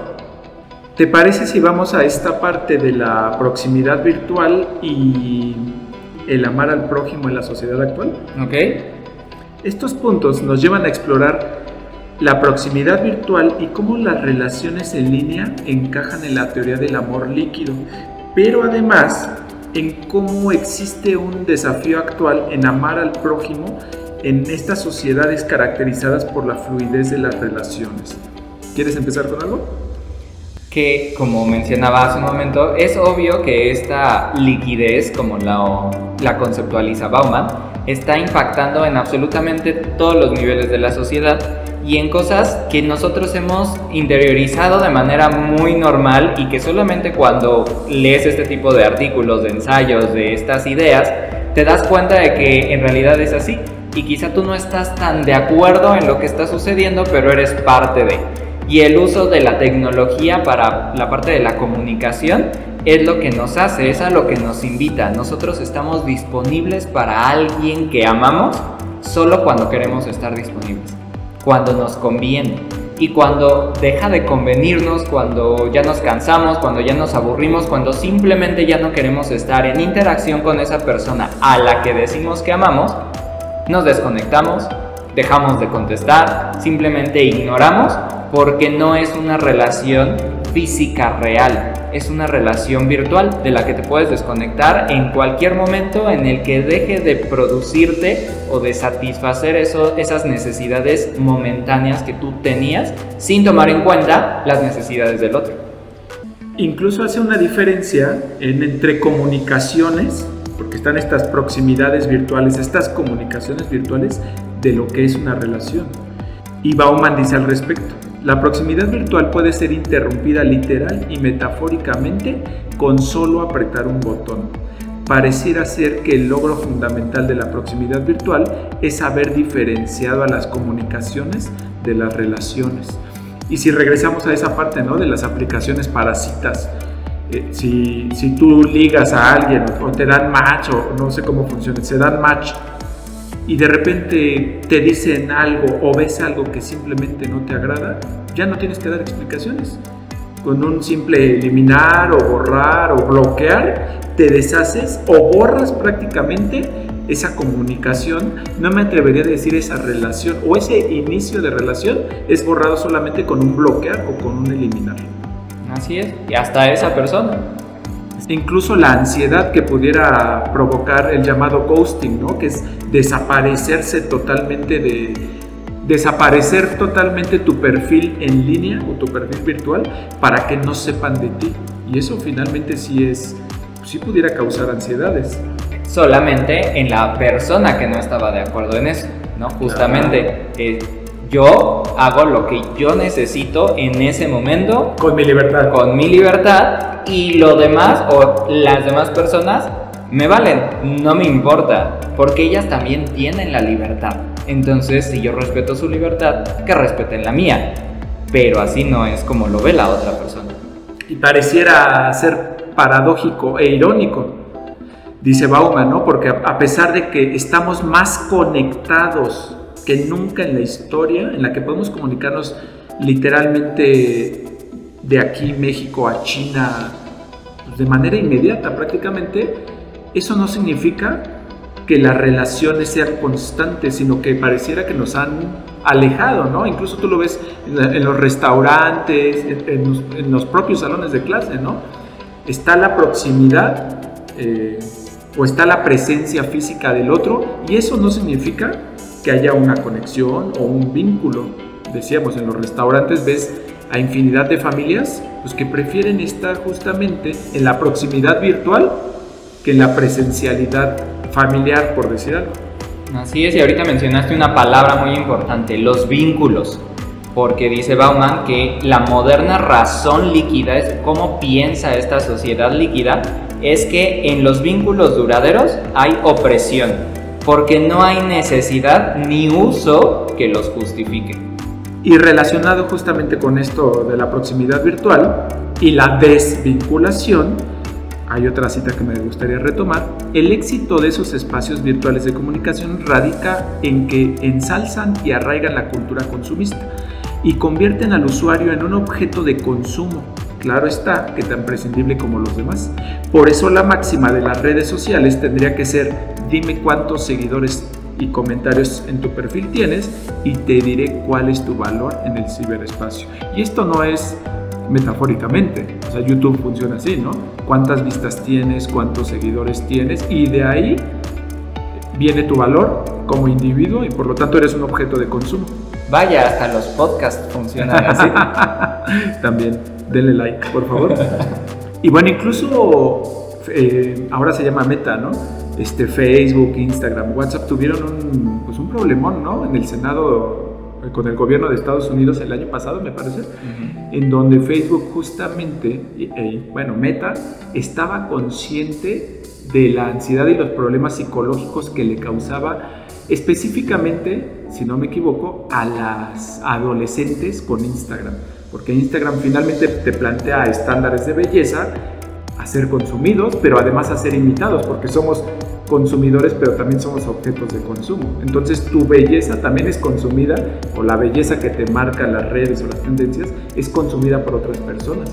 ¿Te parece si vamos a esta parte de la proximidad virtual y el amar al prójimo en la sociedad actual? Ok. Estos puntos nos llevan a explorar la proximidad virtual y cómo las relaciones en línea encajan en la teoría del amor líquido, pero además en cómo existe un desafío actual en amar al prójimo en estas sociedades caracterizadas por la fluidez de las relaciones. ¿Quieres empezar con algo? Que, como mencionaba hace un momento, es obvio que esta liquidez, como la, la conceptualiza Bauman, está impactando en absolutamente todos los niveles de la sociedad y en cosas que nosotros hemos interiorizado de manera muy normal y que solamente cuando lees este tipo de artículos, de ensayos, de estas ideas, te das cuenta de que en realidad es así y quizá tú no estás tan de acuerdo en lo que está sucediendo, pero eres parte de. Y el uso de la tecnología para la parte de la comunicación es lo que nos hace, es a lo que nos invita. Nosotros estamos disponibles para alguien que amamos solo cuando queremos estar disponibles, cuando nos conviene. Y cuando deja de convenirnos, cuando ya nos cansamos, cuando ya nos aburrimos, cuando simplemente ya no queremos estar en interacción con esa persona a la que decimos que amamos, nos desconectamos, dejamos de contestar, simplemente ignoramos porque no es una relación física real, es una relación virtual de la que te puedes desconectar en cualquier momento en el que deje de producirte o de satisfacer esas necesidades momentáneas que tú tenías sin tomar en cuenta las necesidades del otro. Incluso hace una diferencia en, entre comunicaciones porque están estas proximidades virtuales, estas comunicaciones virtuales de lo que es una relación. Y Bauman dice al respecto, la proximidad virtual puede ser interrumpida literal y metafóricamente con solo apretar un botón. Pareciera ser que el logro fundamental de la proximidad virtual es haber diferenciado a las comunicaciones de las relaciones. Y si regresamos a esa parte ¿no? de las aplicaciones para citas, eh, si, si, tú ligas a alguien o te dan match o no sé cómo funciona, se dan match y de repente te dicen algo o ves algo que simplemente no te agrada, ya no tienes que dar explicaciones. Con un simple eliminar o borrar o bloquear, te deshaces o borras prácticamente esa comunicación, no me atrevería a decir esa relación o ese inicio de relación es borrado solamente con un bloquear o con un eliminar. Así es, y hasta esa persona. Incluso la ansiedad que pudiera provocar el llamado ghosting, ¿no? que es desaparecerse totalmente de, desaparecer totalmente tu perfil en línea o tu perfil virtual para que no sepan de ti. Y eso finalmente sí es, sí pudiera causar ansiedades. Solamente en la persona que no estaba de acuerdo en eso, ¿no? Justamente. Eh, yo hago lo que yo necesito en ese momento. Con mi libertad. Con mi libertad. Y lo demás o las demás personas me valen. No me importa. Porque ellas también tienen la libertad. Entonces, si yo respeto su libertad, que respeten la mía. Pero así no es como lo ve la otra persona. Y pareciera ser paradójico e irónico, dice Bauman, ¿no? Porque a pesar de que estamos más conectados que nunca en la historia, en la que podemos comunicarnos literalmente de aquí México a China de manera inmediata prácticamente, eso no significa que las relaciones sean constantes, sino que pareciera que nos han alejado, ¿no? Incluso tú lo ves en, los restaurantes, en, los, propios salones de clase, ¿no? Está la proximidad eh, o está la presencia física del otro y eso no significa que haya una conexión o un vínculo. Decíamos, en los restaurantes ves a infinidad de familias pues, que prefieren estar justamente en la proximidad virtual que en la presencialidad familiar, por decir algo. Así es, y ahorita mencionaste una palabra muy importante, los vínculos, porque dice Bauman que la moderna razón líquida es cómo piensa esta sociedad líquida, es que en los vínculos duraderos hay opresión, porque no hay necesidad ni uso que los justifique. Y relacionado justamente con esto de la proximidad virtual y la desvinculación, hay otra cita que me gustaría retomar, el éxito de esos espacios virtuales de comunicación radica en que ensalzan y arraigan la cultura consumista y convierten al usuario en un objeto de consumo. Claro está que tan prescindible como los demás. Por eso la máxima de las redes sociales tendría que ser dime cuántos seguidores y comentarios en tu perfil tienes y te diré cuál es tu valor en el ciberespacio. Y esto no es metafóricamente, o sea, YouTube funciona así, ¿no? Cuántas vistas tienes, cuántos seguidores tienes y de ahí viene tu valor como individuo y por lo tanto eres un objeto de consumo. Vaya, hasta los podcasts funcionan así. También, denle like, por favor. y bueno, incluso eh, ahora se llama Meta, ¿no? Este, Facebook, Instagram, WhatsApp tuvieron un, pues un problemón, ¿no? En el Senado eh, con el gobierno de Estados Unidos el año pasado, me parece, en donde Facebook justamente, bueno, Meta, estaba consciente de la ansiedad y los problemas psicológicos que le causaba específicamente, si no me equivoco, a las adolescentes con Instagram. Porque Instagram finalmente te plantea estándares de belleza a ser consumidos, pero además a ser imitados, porque somos consumidores, pero también somos objetos de consumo. Entonces tu belleza también es consumida, o la belleza que te marcan las redes o las tendencias, es consumida por otras personas.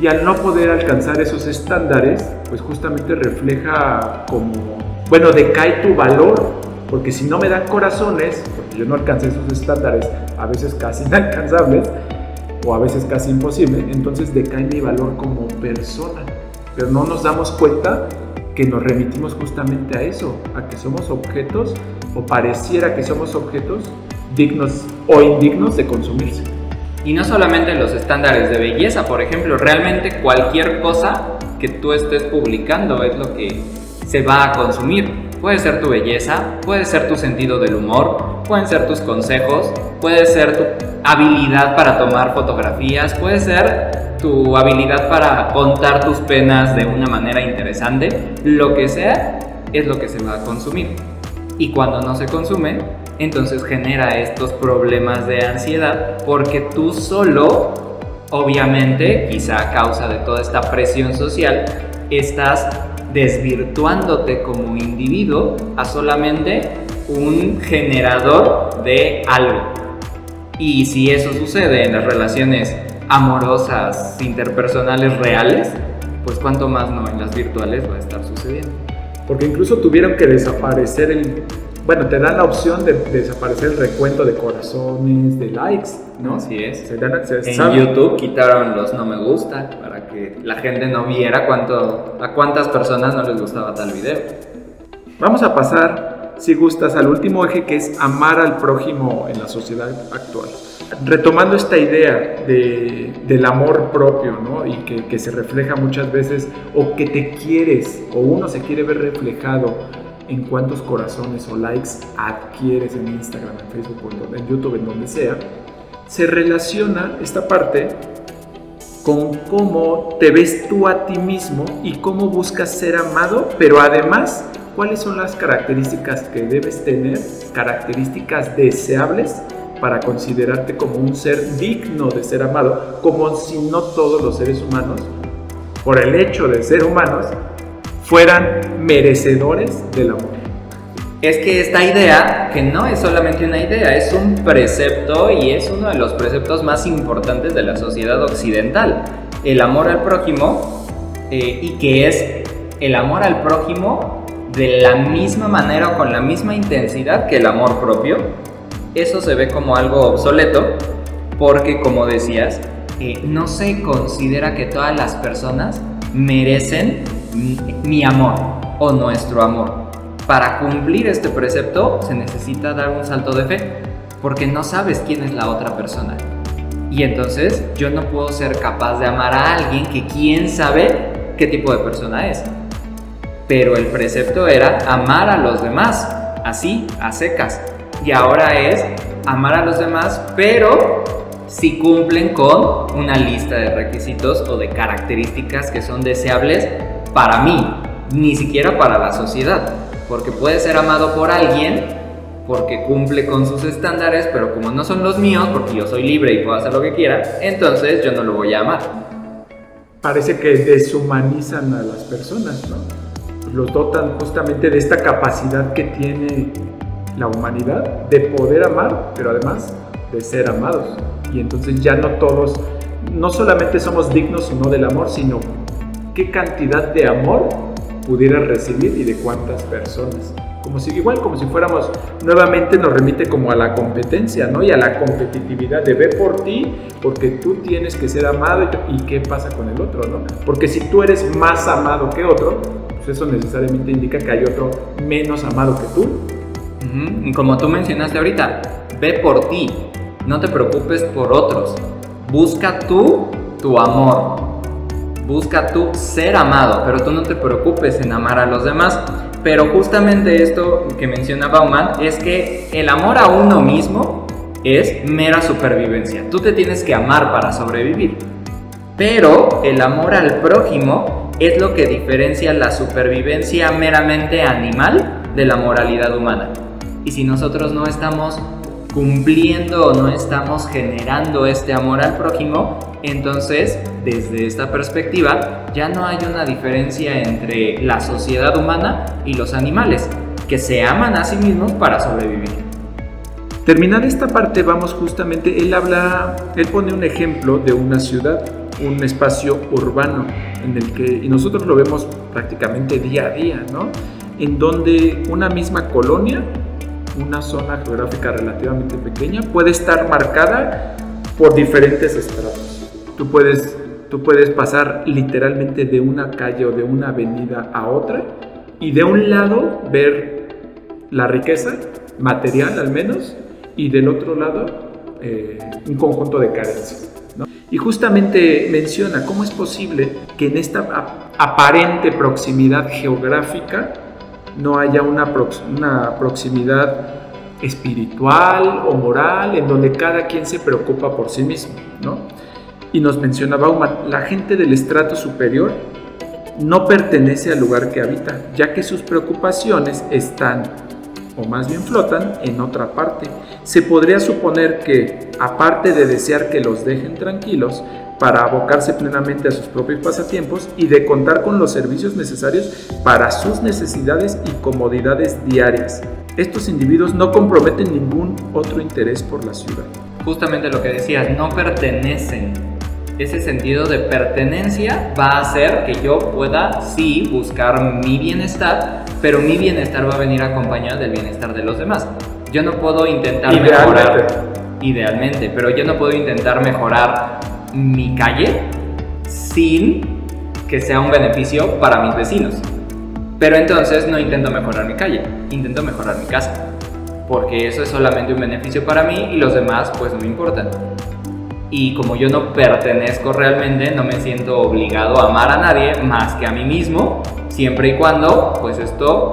Y al no poder alcanzar esos estándares, pues justamente refleja como, bueno, decae tu valor, porque si no me dan corazones, porque yo no alcancé esos estándares, a veces casi inalcanzables, o a veces casi imposible, entonces decae mi valor como persona. Pero no nos damos cuenta que nos remitimos justamente a eso, a que somos objetos o pareciera que somos objetos dignos o indignos de consumirse. Y no solamente los estándares de belleza, por ejemplo, realmente cualquier cosa que tú estés publicando es lo que se va a consumir. Puede ser tu belleza, puede ser tu sentido del humor, pueden ser tus consejos, puede ser tu habilidad para tomar fotografías, puede ser tu habilidad para contar tus penas de una manera interesante, lo que sea, es lo que se va a consumir. Y cuando no se consume, entonces genera estos problemas de ansiedad porque tú solo, obviamente, quizá a causa de toda esta presión social, estás desvirtuándote como individuo a solamente un generador de algo. Y si eso sucede en las relaciones amorosas, interpersonales reales, pues cuanto más no en las virtuales va a estar sucediendo. Porque incluso tuvieron que desaparecer el... Bueno, te dan la opción de desaparecer el recuento de corazones, de likes, ¿no? Así es. en YouTube quitaron los no me gusta para que la gente no viera cuánto, a cuántas personas no les gustaba tal video. Vamos a pasar, si gustas, al último eje que es amar al prójimo en la sociedad actual retomando esta idea del amor propio, ¿no? Y que, se refleja muchas veces, o que te quieres, o uno se quiere ver reflejado en cuántos corazones o likes adquieres en Instagram, en Facebook, en YouTube, en donde sea, se relaciona esta parte con cómo te ves tú a ti mismo y cómo buscas ser amado, pero además cuáles son las características que debes tener, características deseables para considerarte como un ser digno de ser amado, como si no todos los seres humanos, por el hecho de ser humanos, fueran merecedores del amor. Es que esta idea, que no es solamente una idea, es un precepto y es uno de los preceptos más importantes de la sociedad occidental, el amor al prójimo, eh, y que es el amor al prójimo de la misma manera o con la misma intensidad que el amor propio, eso se ve como algo obsoleto porque, como decías, eh, no se considera que todas las personas merecen mi amor o nuestro amor. Para cumplir este precepto se necesita dar un salto de fe, porque no sabes quién es la otra persona. Y entonces yo no puedo ser capaz de amar a alguien que quién sabe qué tipo de persona es. Pero el precepto era amar a los demás, así, a secas. Y ahora es amar a los demás, pero si cumplen con una lista de requisitos o de características que son deseables para mí, ni siquiera para la sociedad, porque puede ser amado por alguien porque cumple con sus estándares, pero como no son los míos, porque yo soy libre y puedo hacer lo que quiera, entonces yo no lo voy a amar. Parece que deshumanizan a las personas, ¿no? Los dotan justamente de esta capacidad que tiene la humanidad de poder amar, pero además de ser amados. Y entonces ya no todos, no solamente somos dignos o no del amor, sino qué cantidad de amor pudiera recibir y de cuántas personas. Como si, igual como si fuéramos, nuevamente nos remite como a la competencia, ¿no? Y a la competitividad de ve por ti, porque tú tienes que ser amado y qué pasa con el otro, ¿no? Porque si tú eres más amado que otro, pues eso necesariamente indica que hay otro menos amado que tú. Como tú mencionaste ahorita, ve por ti, no te preocupes por otros. Busca tú tu amor. Busca tú ser amado, pero tú no te preocupes en amar a los demás. Pero justamente esto que menciona Bauman es que el amor a uno mismo es mera supervivencia. Tú te tienes que amar para sobrevivir. Pero el amor al prójimo es lo que diferencia la supervivencia meramente animal de la moralidad humana. Y si nosotros no estamos cumpliendo o no estamos generando este amor al prójimo, entonces desde esta perspectiva ya no hay una diferencia entre la sociedad humana y los animales, que se aman a sí mismos para sobrevivir. Terminada esta parte vamos justamente, él habla, él pone un ejemplo de una ciudad, un espacio urbano en el que, y nosotros lo vemos prácticamente día a día, ¿no? En donde una misma colonia una zona geográfica relativamente pequeña puede estar marcada por diferentes estratos. Tú puedes, tú puedes pasar literalmente de una calle o de una avenida a otra y de un lado ver la riqueza, material al menos, y del otro lado eh, un conjunto de carencias. Y justamente menciona cómo es posible que en esta aparente proximidad geográfica no haya una, una proximidad espiritual o moral en donde cada quien se preocupa por sí mismo, ¿no? Y nos menciona Bauman, la gente del estrato superior no pertenece al lugar que habita, ya que sus preocupaciones están, o más bien flotan, en otra parte. Se podría suponer que, aparte de desear que los dejen tranquilos, para abocarse plenamente a sus propios pasatiempos y de contar con los servicios necesarios para sus necesidades y comodidades diarias. Estos individuos no comprometen ningún otro interés por la ciudad. Justamente lo que decías, no pertenecen. Ese sentido de pertenencia va a hacer que yo pueda, sí, buscar mi bienestar, pero mi bienestar va a venir acompañado del bienestar de los demás. Yo no puedo intentar mejorar, idealmente, pero yo no puedo intentar mejorar mi calle sin que sea un beneficio para mis vecinos. Pero entonces no intento mejorar mi calle, intento mejorar mi casa. Porque eso es solamente un beneficio para mí y los demás pues no me importan. Y como yo no pertenezco realmente, no me siento obligado a amar a nadie más que a mí mismo, siempre y cuando pues esto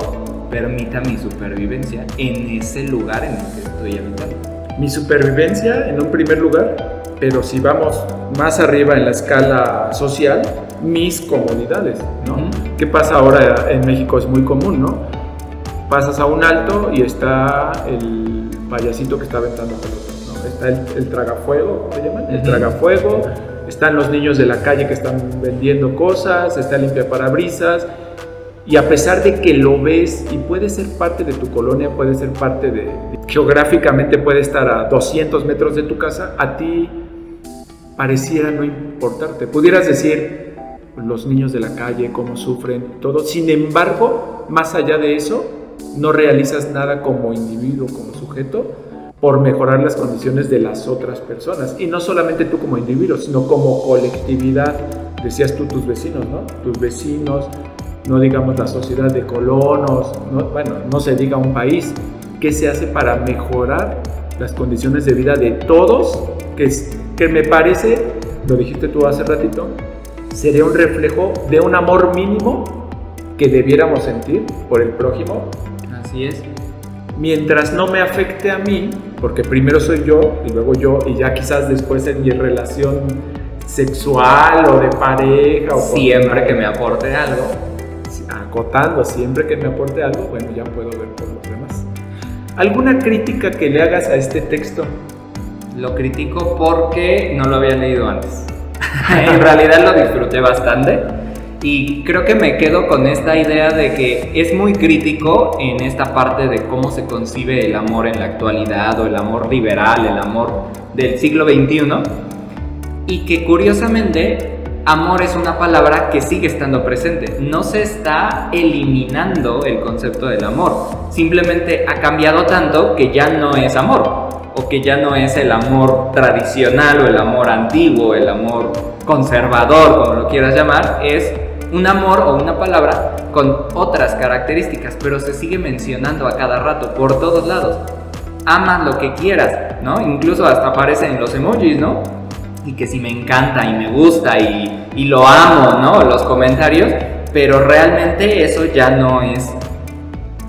permita mi supervivencia en ese lugar en el que estoy habitando. Mi supervivencia en un primer lugar pero si vamos más arriba en la escala social, mis comodidades, ¿no? ¿Qué pasa ahora en México? Es muy común, ¿no? Pasas a un alto y está el payasito que está aventando pelotas. Está el, tragafuego, ¿cómo llaman? El tragafuego, están los niños de la calle que están vendiendo cosas, está limpia parabrisas, y a pesar de que lo ves y puede ser parte de tu colonia, puede ser parte de, geográficamente puede estar a 200 metros de tu casa, a ti pareciera no importarte. Pudieras decir los niños de la calle, cómo sufren, todo. Sin embargo, más allá de eso, no realizas nada como individuo, como sujeto, por mejorar las condiciones de las otras personas. Y no solamente tú como individuo, sino como colectividad. Decías tú tus vecinos, ¿no? Tus vecinos, no digamos la sociedad de colonos, bueno, no se diga un país. ¿Qué se hace para mejorar las condiciones de vida de todos? Que, que me parece, lo dijiste tú hace ratito, sería un reflejo de un amor mínimo que debiéramos sentir por el prójimo. Así es. Mientras no me afecte a mí, porque primero soy yo y luego yo y ya quizás después en mi relación sexual o de pareja o siempre que me aporte algo. Acotando siempre que me aporte algo bueno ya puedo ver por los demás. Alguna crítica que le hagas a este texto lo critico porque no lo había leído antes. En realidad lo disfruté bastante y creo que me quedo con esta idea de que es muy crítico en esta parte de cómo se concibe el amor en la actualidad o el amor liberal, el amor del siglo XXI. Y que curiosamente amor es una palabra que sigue estando presente. No se está eliminando el concepto del amor. Simplemente ha cambiado tanto que ya no es amor. O que ya no es el amor tradicional o el amor antiguo, el amor conservador, como lo quieras llamar. Es un amor o una palabra con otras características, pero se sigue mencionando a cada rato, por todos lados. Amas lo que quieras, ¿no? Incluso hasta aparecen los emojis, ¿no? Y que si me encanta y me gusta y, y lo amo, ¿no? Los comentarios, pero realmente eso ya no es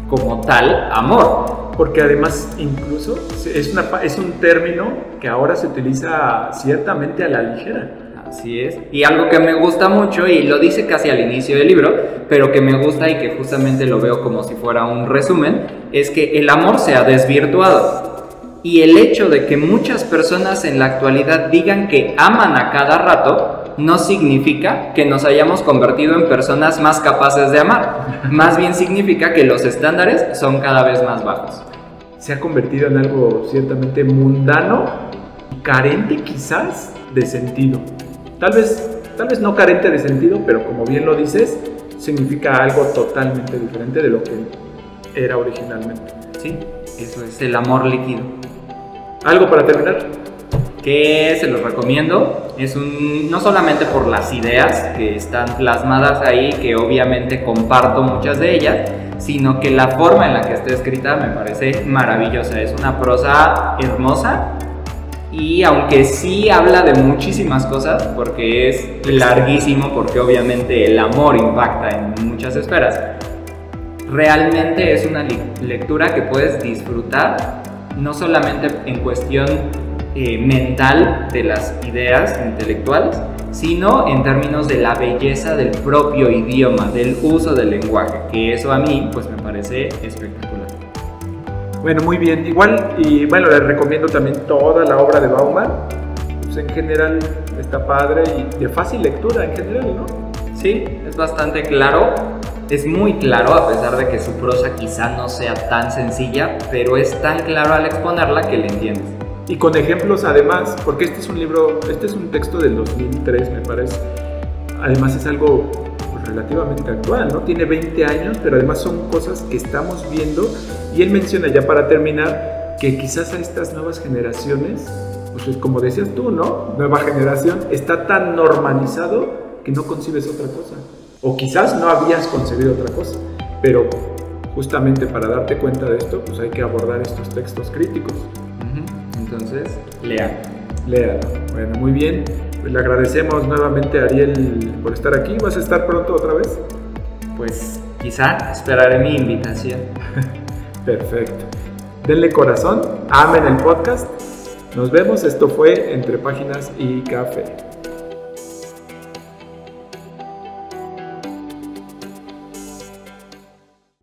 como tal amor. Porque además incluso es, una, es un término que ahora se utiliza ciertamente a la ligera Así es. Y algo que me gusta mucho, y lo dice casi al inicio del libro, pero que me gusta y que justamente lo veo como si fuera un resumen, es que el amor se ha desvirtuado. Y el hecho de que muchas personas en la actualidad digan que aman a cada rato, no significa que nos hayamos convertido en personas más capaces de amar. Más bien significa que los estándares son cada vez más bajos. Se ha convertido en algo ciertamente mundano, carente quizás de sentido. Tal vez, tal vez no carente de sentido, pero como bien lo dices, significa algo totalmente diferente de lo que era originalmente. Sí, eso es el amor líquido. ¿Algo para terminar? Que se los recomiendo. Es un, no solamente por las ideas que están plasmadas ahí, que obviamente comparto muchas de ellas, sino que la forma en la que está escrita me parece maravillosa. Es una prosa hermosa y aunque sí habla de muchísimas cosas, porque es larguísimo, porque obviamente el amor impacta en muchas esferas, realmente es una lectura que puedes disfrutar, no solamente en cuestión eh, mental de las ideas intelectuales, sino en términos de la belleza del propio idioma, del uso del lenguaje, que eso a mí pues me parece espectacular. Bueno, muy bien. Igual, y bueno, les recomiendo también toda la obra de Bauman. Pues en general está padre y de fácil lectura en general, ¿no? Sí, es bastante claro. Es muy claro, a pesar de que su prosa quizá no sea tan sencilla, pero es tan claro al exponerla que le entiendes. Y con ejemplos además, porque este es un libro, este es un texto del 2003 me parece. Además es algo relativamente actual, ¿no? Tiene 20 años, pero además son cosas que estamos viendo y él menciona ya para terminar que quizás a estas nuevas generaciones, pues es como decías tú, ¿no? Nueva generación está tan normalizado que no concibes otra cosa. O quizás no habías concebido otra cosa, pero justamente para darte cuenta de esto, pues hay que abordar estos textos críticos. Entonces, lea. Lea. Bueno, muy bien. Pues le agradecemos nuevamente a Ariel por estar aquí. ¿Vas a estar pronto otra vez? Pues quizá esperaré mi invitación. Perfecto. Denle corazón, amen el podcast. Nos vemos. Esto fue Entre Páginas y Café.